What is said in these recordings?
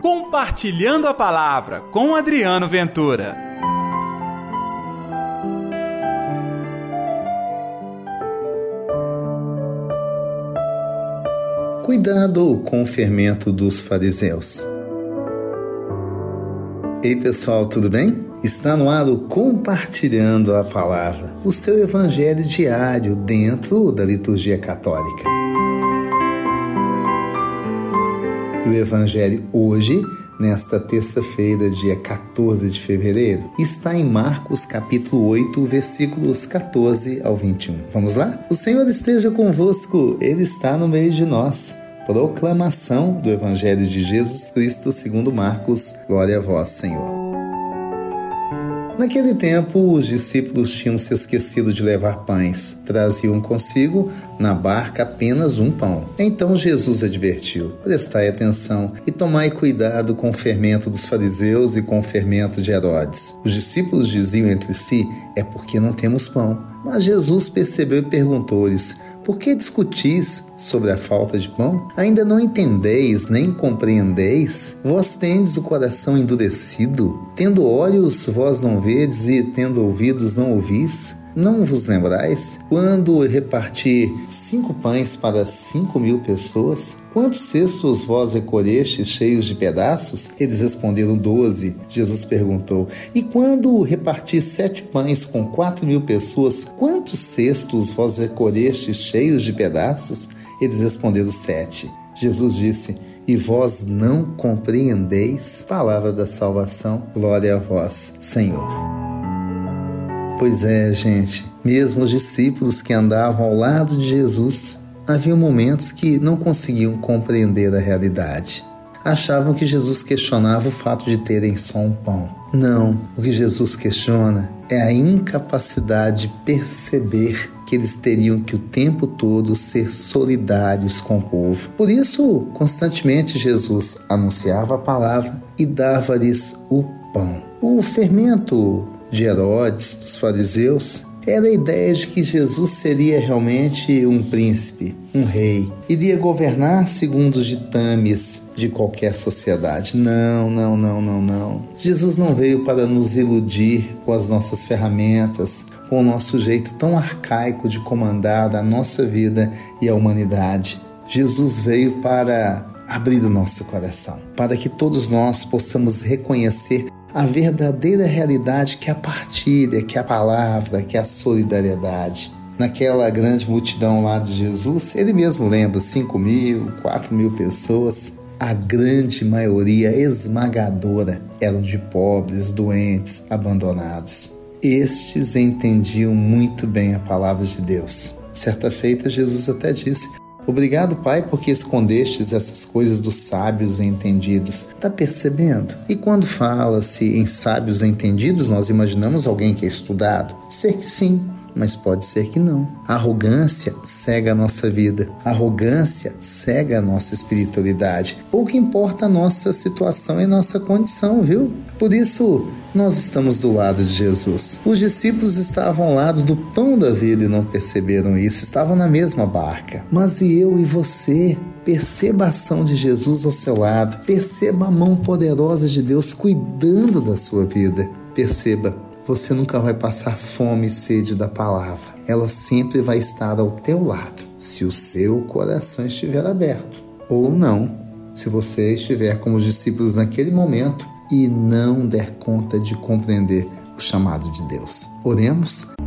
Compartilhando a Palavra com Adriano Ventura. Cuidado com o fermento dos fariseus. Ei pessoal, tudo bem? Está no ar o Compartilhando a Palavra, o seu evangelho diário dentro da liturgia católica. O evangelho hoje, nesta terça-feira, dia 14 de fevereiro, está em Marcos capítulo 8, versículos 14 ao 21. Vamos lá? O Senhor esteja convosco, ele está no meio de nós. Proclamação do Evangelho de Jesus Cristo segundo Marcos. Glória a vós, Senhor. Naquele tempo, os discípulos tinham se esquecido de levar pães. Traziam consigo, na barca, apenas um pão. Então Jesus advertiu: Prestai atenção e tomai cuidado com o fermento dos fariseus e com o fermento de Herodes. Os discípulos diziam entre si: É porque não temos pão. Mas Jesus percebeu e perguntou-lhes: por que discutis sobre a falta de pão? Ainda não entendeis nem compreendeis? Vós tendes o coração endurecido? Tendo olhos, vós não vedes, e tendo ouvidos, não ouvis? Não vos lembrais? Quando reparti cinco pães para cinco mil pessoas, quantos cestos vós recolhestes cheios de pedaços? Eles responderam doze. Jesus perguntou: E quando reparti sete pães com quatro mil pessoas, quantos cestos vós recolhestes cheios de pedaços? Eles responderam sete. Jesus disse: E vós não compreendeis? Palavra da salvação, glória a vós, Senhor. Pois é, gente, mesmo os discípulos que andavam ao lado de Jesus, havia momentos que não conseguiam compreender a realidade. Achavam que Jesus questionava o fato de terem só um pão. Não, o que Jesus questiona é a incapacidade de perceber que eles teriam que o tempo todo ser solidários com o povo. Por isso, constantemente Jesus anunciava a palavra e dava-lhes o pão. O fermento de Herodes, dos fariseus, era a ideia de que Jesus seria realmente um príncipe, um rei, iria governar segundo os ditames de qualquer sociedade. Não, não, não, não, não. Jesus não veio para nos iludir com as nossas ferramentas, com o nosso jeito tão arcaico de comandar a nossa vida e a humanidade. Jesus veio para abrir o nosso coração, para que todos nós possamos reconhecer a verdadeira realidade que é a partilha, que é a palavra, que é a solidariedade. Naquela grande multidão lá de Jesus, ele mesmo lembra: 5 mil, 4 mil pessoas. A grande maioria esmagadora eram de pobres, doentes, abandonados. Estes entendiam muito bem a palavra de Deus. Certa feita, Jesus até disse: Obrigado, Pai, porque escondestes essas coisas dos sábios e entendidos. Tá percebendo? E quando fala-se em sábios e entendidos, nós imaginamos alguém que é estudado? Ser que sim, mas pode ser que não. A arrogância cega a nossa vida. A arrogância cega a nossa espiritualidade. Pouco importa a nossa situação e nossa condição, viu? Por isso, nós estamos do lado de Jesus. Os discípulos estavam ao lado do pão da vida e não perceberam isso, estavam na mesma barca. Mas e eu e você? Perceba a ação de Jesus ao seu lado, perceba a mão poderosa de Deus cuidando da sua vida. Perceba, você nunca vai passar fome e sede da palavra. Ela sempre vai estar ao teu lado, se o seu coração estiver aberto. Ou não, se você estiver como os discípulos naquele momento e não der conta de compreender o chamado de Deus. Oremos.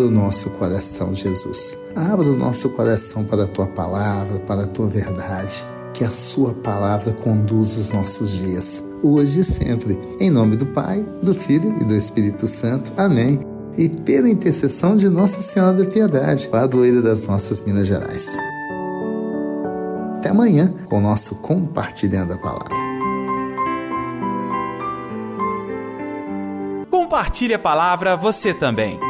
Abra o nosso coração, Jesus. Abra o nosso coração para a tua palavra, para a tua verdade. Que a sua palavra conduza os nossos dias, hoje e sempre. Em nome do Pai, do Filho e do Espírito Santo. Amém. E pela intercessão de Nossa Senhora da Piedade, padroeira das nossas Minas Gerais. Até amanhã com o nosso Compartilhando a Palavra. Compartilhe a palavra você também.